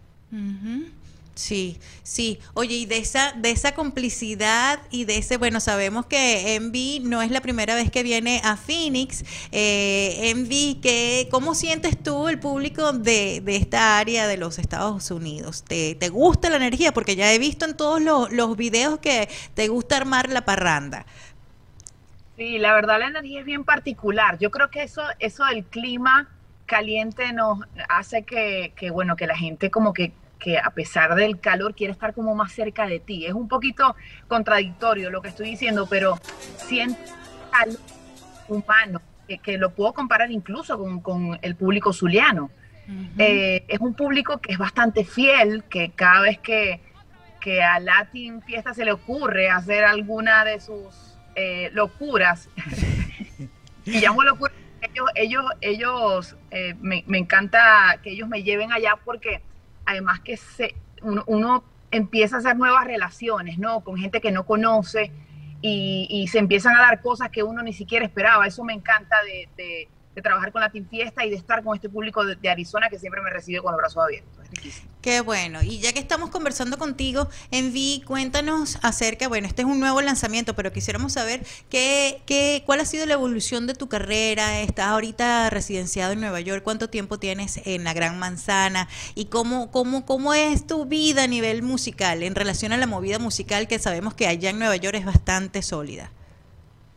Sí, sí. Oye, y de esa, de esa complicidad y de ese, bueno, sabemos que Envy no es la primera vez que viene a Phoenix. Eh, Envy, ¿qué, ¿cómo sientes tú el público de, de esta área de los Estados Unidos? ¿Te, ¿Te, gusta la energía? Porque ya he visto en todos los, los videos que te gusta armar la parranda. Sí, la verdad la energía es bien particular. Yo creo que eso, eso del clima caliente nos hace que, que bueno, que la gente como que que a pesar del calor quiere estar como más cerca de ti. Es un poquito contradictorio lo que estoy diciendo, pero siento calor humano, que, lo puedo comparar incluso con, el público zuliano. Eh, es un público que es bastante fiel, que cada vez que, que a Latin Fiesta se le ocurre hacer alguna de sus eh, locuras, <laughs> y llamo locura, ellos, ellos, ellos eh, me, me encanta que ellos me lleven allá porque además que se, uno, empieza a hacer nuevas relaciones, ¿no? Con gente que no conoce y, se empiezan a dar cosas que uno ni siquiera esperaba. Eso me encanta de, trabajar con la Team Fiesta y de estar con este público de, Arizona que siempre me recibe con los brazos abiertos. Qué bueno. Y ya que estamos conversando contigo, Envi, cuéntanos acerca, bueno, este es un nuevo lanzamiento, pero quisiéramos saber qué, qué, cuál ha sido la evolución de tu carrera. Estás ahorita residenciado en Nueva York. ¿Cuánto tiempo tienes en la Gran Manzana? ¿Y cómo, cómo, cómo es tu vida a nivel musical en relación a la movida musical que sabemos que allá en Nueva York es bastante sólida?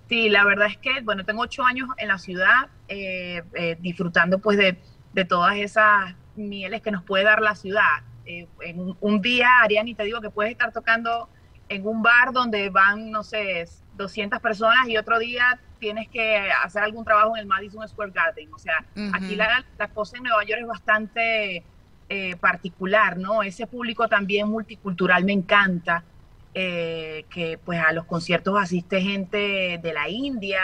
Sí, la verdad es que, bueno, tengo ocho años en la ciudad eh, eh, disfrutando pues de, de todas esas mieles que nos puede dar la ciudad. Eh, en un, día, Ariani, te digo que puedes estar tocando en un bar donde van, no sé, 200 personas y otro día tienes que hacer algún trabajo en el Madison Square Garden. O sea, aquí la, cosa en Nueva York es bastante eh, particular, ¿no? Ese público también multicultural me encanta, eh, que pues a los conciertos asiste gente de la India,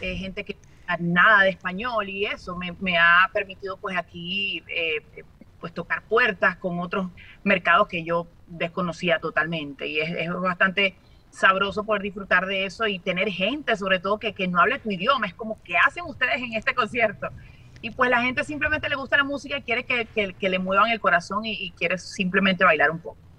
eh, gente que nada de español y eso. Me, ha permitido pues aquí eh, pues tocar puertas con otros mercados que yo desconocía totalmente. Y es, bastante sabroso poder disfrutar de eso y tener gente sobre todo que, que no hable tu idioma, es como que hacen ustedes en este concierto y pues la gente simplemente le gusta la música y quiere que, que, le muevan el corazón y quiere simplemente bailar un poco.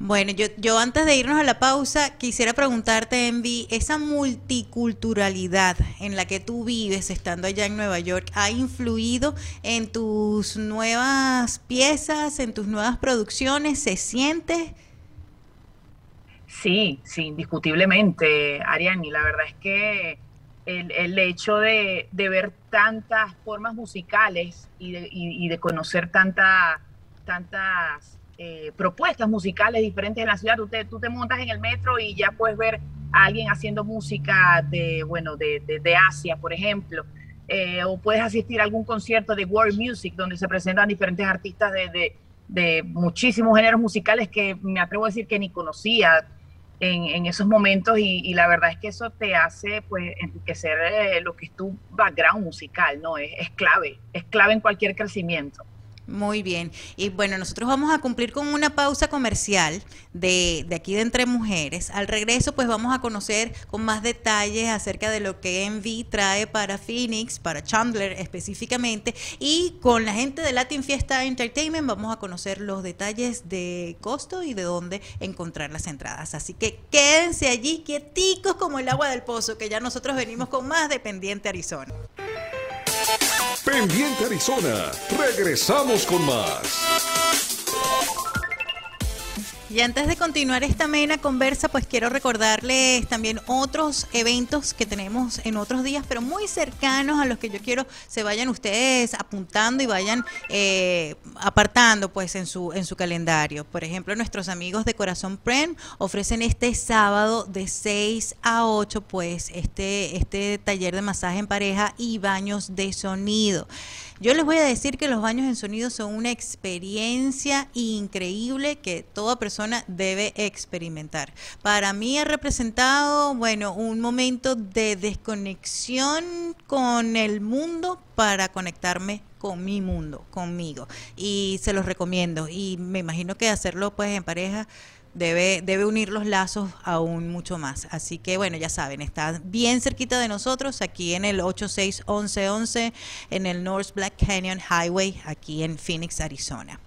Bueno, yo, yo antes de irnos a la pausa, quisiera preguntarte, Envy, esa multiculturalidad en la que tú vives estando allá en Nueva York, ¿ha influido en tus nuevas piezas, en tus nuevas producciones? ¿Se siente? Sí, sí, indiscutiblemente, Ariani. La verdad es que el, el hecho de, de, ver tantas formas musicales y de, y, y de conocer tanta, tantas eh, propuestas musicales diferentes en la ciudad. Tú te, montas en el metro y ya puedes ver a alguien haciendo música de, bueno, de, de, de Asia, por ejemplo. Eh, o puedes asistir a algún concierto de world music donde se presentan diferentes artistas de, de muchísimos géneros musicales que me atrevo a decir que ni conocía en, esos momentos y, y, la verdad es que eso te hace pues enriquecer eh, lo que es tu background musical, ¿no? Es, es clave, es clave en cualquier crecimiento. Muy bien. Y bueno, nosotros vamos a cumplir con una pausa comercial de, de, aquí de Entre Mujeres. Al regreso, pues vamos a conocer con más detalles acerca de lo que Envy trae para Phoenix, para Chandler específicamente. Y con la gente de Latin Fiesta Entertainment vamos a conocer los detalles de costo y de dónde encontrar las entradas. Así que quédense allí quieticos como el agua del pozo, que ya nosotros venimos con más de Pendiente Arizona. Pendiente Arizona. Regresamos con más. Y antes de continuar esta amena conversa, pues quiero recordarles también otros eventos que tenemos en otros días, pero muy cercanos a los que yo quiero se vayan ustedes apuntando y vayan eh, apartando pues en su en su calendario. Por ejemplo, nuestros amigos de Corazón Prem ofrecen este sábado de 6 a 8 pues este este taller de masaje en pareja y baños de sonido. Yo les voy a decir que los baños en sonido son una experiencia increíble que toda persona debe experimentar. Para mí ha representado, bueno, un momento de desconexión con el mundo para conectarme con mi mundo, conmigo. Y se los recomiendo. Y me imagino que hacerlo pues en pareja debe, debe unir los lazos aún mucho más. Así que bueno, ya saben, está bien cerquita de nosotros, aquí en el 861111, en el North Black Canyon Highway, aquí en Phoenix, Arizona.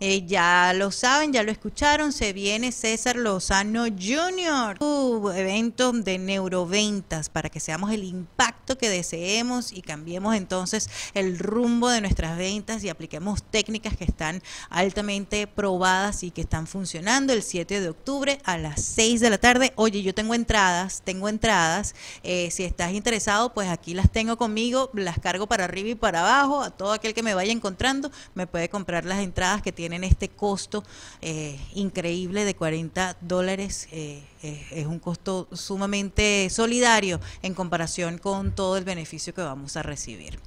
Eh, ya lo saben, ya lo escucharon, se viene César Lozano Jr., uh, evento de neuroventas para que seamos el impacto que deseemos y cambiemos entonces el rumbo de nuestras ventas y apliquemos técnicas que están altamente probadas y que están funcionando el 7 de octubre a las 6 de la tarde. Oye, yo tengo entradas, tengo entradas. Eh, si estás interesado, pues aquí las tengo conmigo, las cargo para arriba y para abajo. A todo aquel que me vaya encontrando, me puede comprar las entradas que tienen este costo eh, increíble de 40 dólares. Eh, eh, es un costo sumamente solidario en comparación con todo el beneficio que vamos a recibir.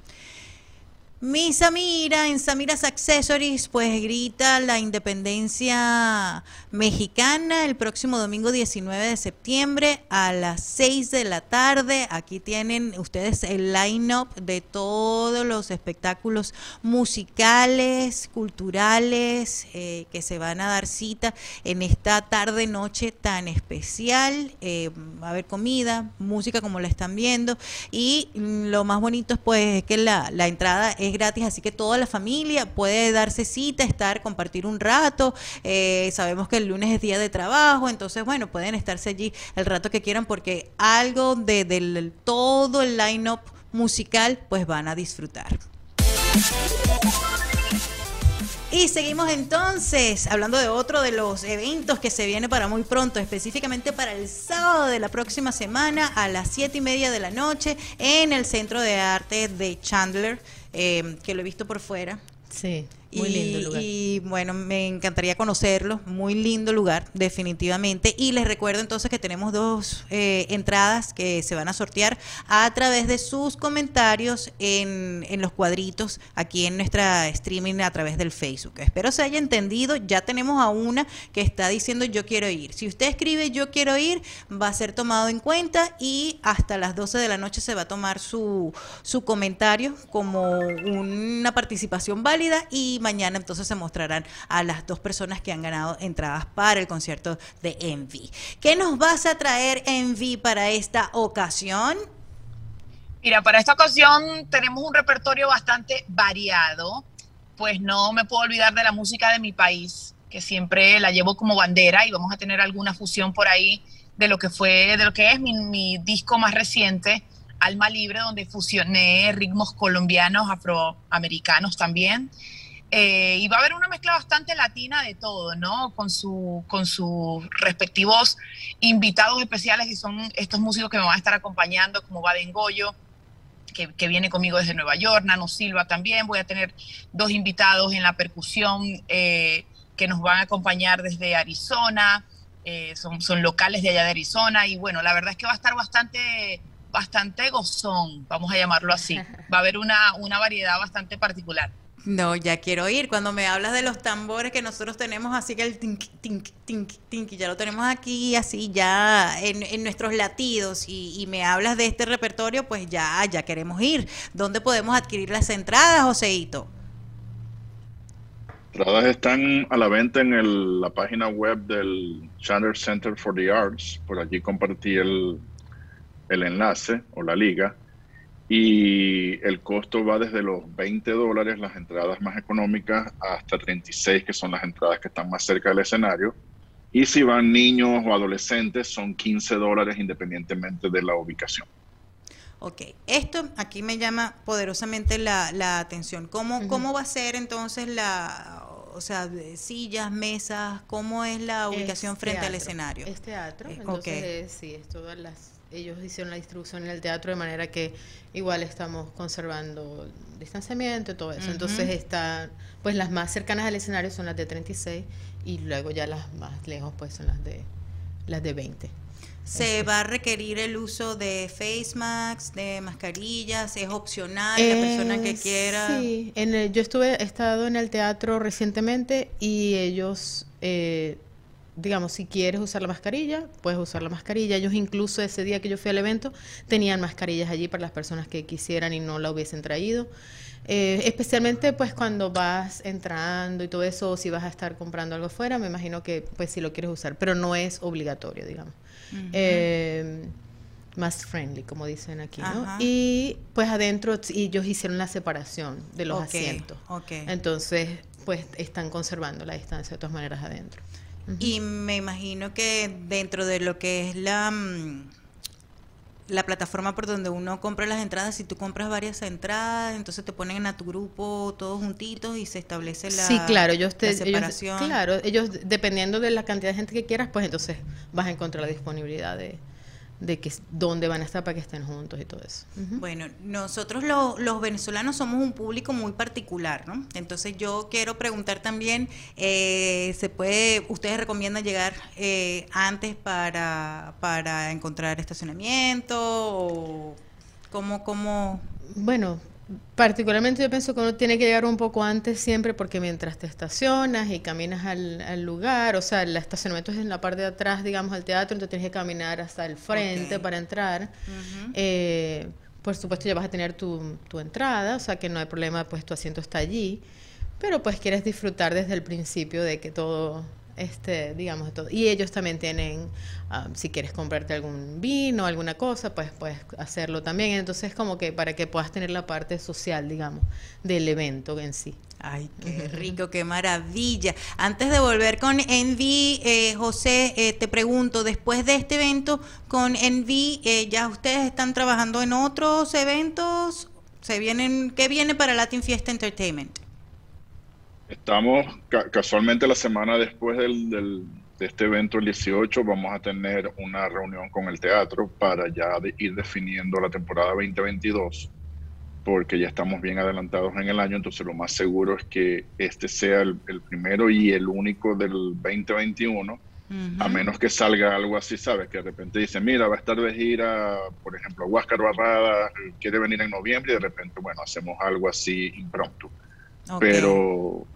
Mi Samira, en Samiras Accessories, pues grita la independencia mexicana el próximo domingo 19 de septiembre a las 6 de la tarde. Aquí tienen ustedes el line-up de todos los espectáculos musicales, culturales, eh, que se van a dar cita en esta tarde-noche tan especial. Eh, va a haber comida, música como la están viendo. Y lo más bonito pues, es que la, la entrada es gratis, así que toda la familia puede darse cita, estar, compartir un rato. Eh, sabemos que el lunes es día de trabajo, entonces, bueno, pueden estarse allí el rato que quieran porque algo de, todo el line-up musical, pues van a disfrutar. Y seguimos entonces hablando de otro de los eventos que se viene para muy pronto, específicamente para el sábado de la próxima semana a las siete y media de la noche en el Centro de Arte de Chandler, eh, que lo he visto por fuera. Sí. Muy y, lindo lugar. Y bueno, me encantaría conocerlo. Muy lindo lugar, definitivamente. Y les recuerdo entonces que tenemos dos eh, entradas que se van a sortear a través de sus comentarios en, en los cuadritos aquí en nuestra streaming a través del Facebook. Espero se haya entendido. Ya tenemos a una que está diciendo yo quiero ir. Si usted escribe yo quiero ir, va a ser tomado en cuenta y hasta las 12 de la noche se va a tomar su, su comentario como una participación válida y mañana entonces se mostrarán a las dos personas que han ganado entradas para el concierto de Envy. ¿Qué nos vas a traer Envy para esta ocasión? Mira, para esta ocasión tenemos un repertorio bastante variado, pues no me puedo olvidar de la música de mi país, que siempre la llevo como bandera y vamos a tener alguna fusión por ahí de lo que fue, de lo que es mi, mi disco más reciente, Alma Libre, donde fusioné ritmos colombianos, afroamericanos también. Eh, y va a haber una mezcla bastante latina de todo, ¿no? Con, su, con sus respectivos invitados especiales, que son estos músicos que me van a estar acompañando, como Baden Goyo, que, que, viene conmigo desde Nueva York, Nano Silva también. Voy a tener dos invitados en la percusión eh, que nos van a acompañar desde Arizona. Eh, son, son locales de allá de Arizona. Y bueno, la verdad es que va a estar bastante bastante gozón, vamos a llamarlo así. <laughs> Va a haber una, una variedad bastante particular. No, ya quiero ir. Cuando me hablas de los tambores que nosotros tenemos, así que el tink, tink, tink, tink, ya lo tenemos aquí, así ya en, nuestros latidos, y, me hablas de este repertorio, pues ya, ya queremos ir. ¿Dónde podemos adquirir las entradas, Joseito? Entradas están a la venta en la página web del Chandler Center for the Arts. Por allí compartí el, el enlace o la liga y el costo va desde los 20 dólares, las entradas más económicas, hasta 36, que son las entradas que están más cerca del escenario. Y si van niños o adolescentes, son 15 dólares independientemente de la ubicación. Ok, esto aquí me llama poderosamente la, atención. ¿Cómo, ¿Cómo va a ser entonces la, o sea, sillas, mesas, cómo es la ubicación frente al escenario? Es teatro, eh, entonces sí, es todas las ellos hicieron la distribución en el teatro de manera que igual estamos conservando distanciamiento y todo eso. Entonces está, pues las más cercanas al escenario son las de 36 y luego ya las más lejos pues son las de las de 20. ¿Se va a requerir el uso de face masks, de mascarillas? ¿Es opcional la persona que quiera? Sí, en yo estuve, he estado en el teatro recientemente y ellos eh, digamos, si quieres usar la mascarilla, puedes usar la mascarilla. Ellos incluso ese día que yo fui al evento tenían mascarillas allí para las personas que quisieran y no la hubiesen traído. Eh, especialmente pues cuando vas entrando y todo eso, o si vas a estar comprando algo fuera, me imagino que pues si lo quieres usar, pero no es obligatorio, digamos. Eh, más friendly, como dicen aquí, ¿no? Y pues adentro ellos hicieron la separación de los asientos. Entonces, pues están conservando la distancia de todas maneras adentro. Y me imagino que dentro de lo que es la, mm, la plataforma por donde uno compra las entradas, si tú compras varias entradas, entonces te ponen a tu grupo todos juntitos y se establece la, sí, claro, ellos te, separación. claro, ellos dependiendo de la cantidad de gente que quieras, pues entonces vas a encontrar la disponibilidad de, de que dónde van a estar para que estén juntos y todo eso. Bueno, nosotros los venezolanos somos un público muy particular, ¿no? Entonces yo quiero preguntar también, eh, ¿se puede, ustedes recomiendan llegar eh, antes para, para encontrar estacionamiento o cómo, cómo? Bueno, Particularmente yo pienso que uno tiene que llegar un poco antes siempre porque mientras te estacionas y caminas al, lugar, o sea, el estacionamiento es en la parte de atrás, digamos, del teatro, entonces tienes que caminar hasta el frente para entrar. Eh, por supuesto ya vas a tener tu, tu entrada, o sea que no hay problema, pues tu asiento está allí, pero pues quieres disfrutar desde el principio de que todo este, digamos, todo. Y ellos también tienen, ah, si quieres comprarte algún vino, alguna cosa, pues puedes hacerlo también. Entonces, como que para que puedas tener la parte social, digamos, del evento en sí. Ay, qué <laughs> rico, qué maravilla. Antes de volver con Envy, eh, José, eh, te pregunto, después de este evento con Envy, eh, ¿ya ustedes están trabajando en otros eventos? ¿Se vienen, ¿Qué viene para Latin Fiesta Entertainment? Estamos casualmente la semana después del, de este evento, el 18, vamos a tener una reunión con el teatro para ya ir definiendo la temporada 2022. porque ya estamos bien adelantados en el año, entonces lo más seguro es que este sea el, primero y el único del 2021, a menos que salga algo así, ¿sabes? Que de repente dice, mira, va a estar de gira, por ejemplo, Huáscar Barrada quiere venir en noviembre y de repente, bueno, hacemos algo así impromptu. Pero,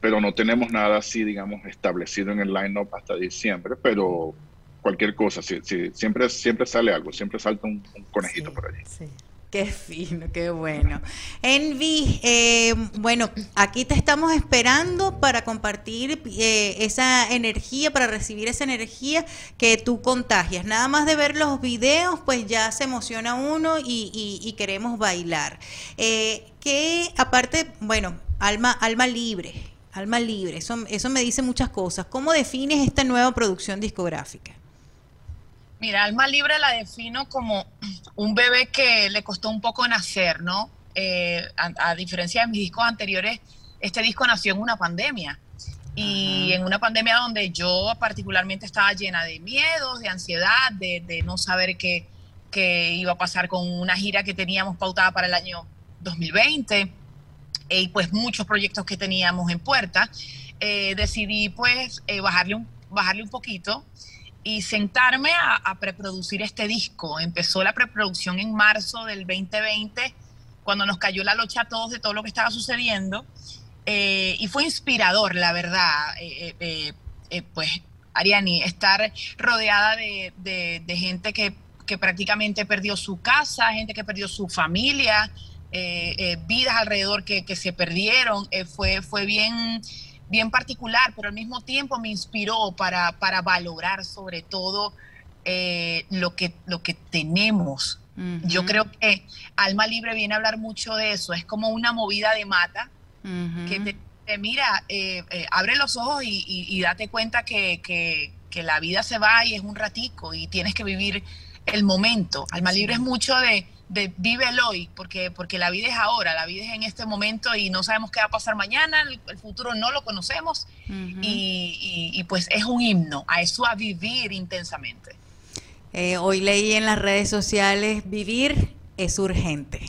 pero no tenemos nada así, digamos, establecido en el line-up hasta diciembre, pero cualquier cosa, si, siempre, siempre sale algo, siempre salta un, conejito por allí. Sí. Qué fino, qué bueno. Envy, eh, bueno, aquí te estamos esperando para compartir eh, esa energía, para recibir esa energía que tú contagias. Nada más de ver los videos, pues ya se emociona uno y, queremos bailar. Eh, que aparte, bueno, alma, alma libre, alma libre, eso, eso me dice muchas cosas. ¿Cómo defines esta nueva producción discográfica? Mira, Alma Libre la defino como un bebé que le costó un poco nacer, ¿no? Eh, a, diferencia de mis discos anteriores, este disco nació en una pandemia. Y en una pandemia donde yo particularmente estaba llena de miedos, de ansiedad, de, no saber qué, iba a pasar con una gira que teníamos pautada para el año 2020 y pues muchos proyectos que teníamos en puerta, eh, decidí pues eh, bajarle, un, bajarle un poquito y sentarme a, preproducir este disco. Empezó la preproducción en marzo del 2020, cuando nos cayó la locha a todos de todo lo que estaba sucediendo. Eh, y fue inspirador, la verdad, eh, eh, pues, Ariani, estar rodeada de, gente que, prácticamente perdió su casa, gente que perdió su familia, vidas alrededor que, que se perdieron. fue, fue bien bien particular, pero al mismo tiempo me inspiró para, para valorar sobre todo eh, lo, que, lo que tenemos. Yo creo que Alma Libre viene a hablar mucho de eso, es como una movida de mata que te, mira, eh, eh, abre los ojos y, date cuenta que, que, la vida se va y es un ratico y tienes que vivir el momento. Alma Libre es mucho de de vive el hoy, porque, porque la vida es ahora, la vida es en este momento y no sabemos qué va a pasar mañana, el, futuro no lo conocemos y, pues es un himno a eso, a vivir intensamente. Eh, hoy leí en las redes sociales, vivir es urgente.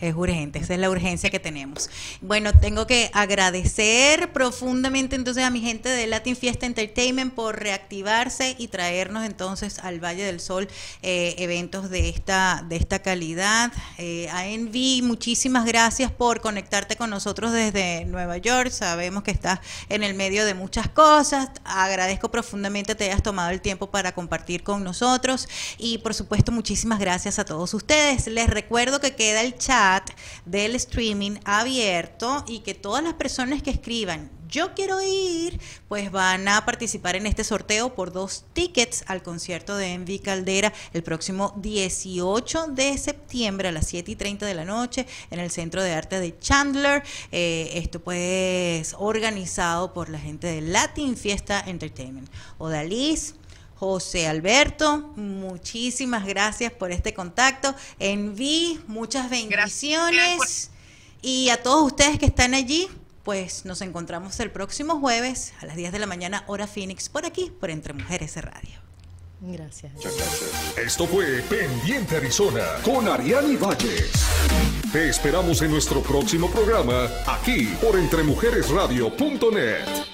Es urgente, esa es la urgencia que tenemos. Bueno, tengo que agradecer profundamente entonces a mi gente de Latin Fiesta Entertainment por reactivarse y traernos entonces al Valle del Sol eh, eventos de esta, de esta calidad. Eh, a Envy, muchísimas gracias por conectarte con nosotros desde Nueva York. Sabemos que estás en el medio de muchas cosas. Agradezco profundamente te hayas tomado el tiempo para compartir con nosotros. Y por supuesto, muchísimas gracias a todos ustedes. Les recuerdo que queda el chat del streaming abierto y que todas las personas que escriban yo quiero ir, pues van a participar en este sorteo por dos tickets al concierto de Envy Caldera el próximo 18 de septiembre a las 7 y 30 de la noche en el Centro de Arte de Chandler. Eh, esto pues organizado por la gente de Latin Fiesta Entertainment. Odalis, José Alberto, muchísimas gracias por este contacto. Enví, muchas bendiciones. Y a todos ustedes que están allí, pues nos encontramos el próximo jueves a las 10 de la mañana, hora Phoenix, por aquí, por Entre Mujeres Radio. Gracias. Esto fue Pendiente Arizona con Ariani Valles. Te esperamos en nuestro próximo programa, aquí por entremujeresradio.net.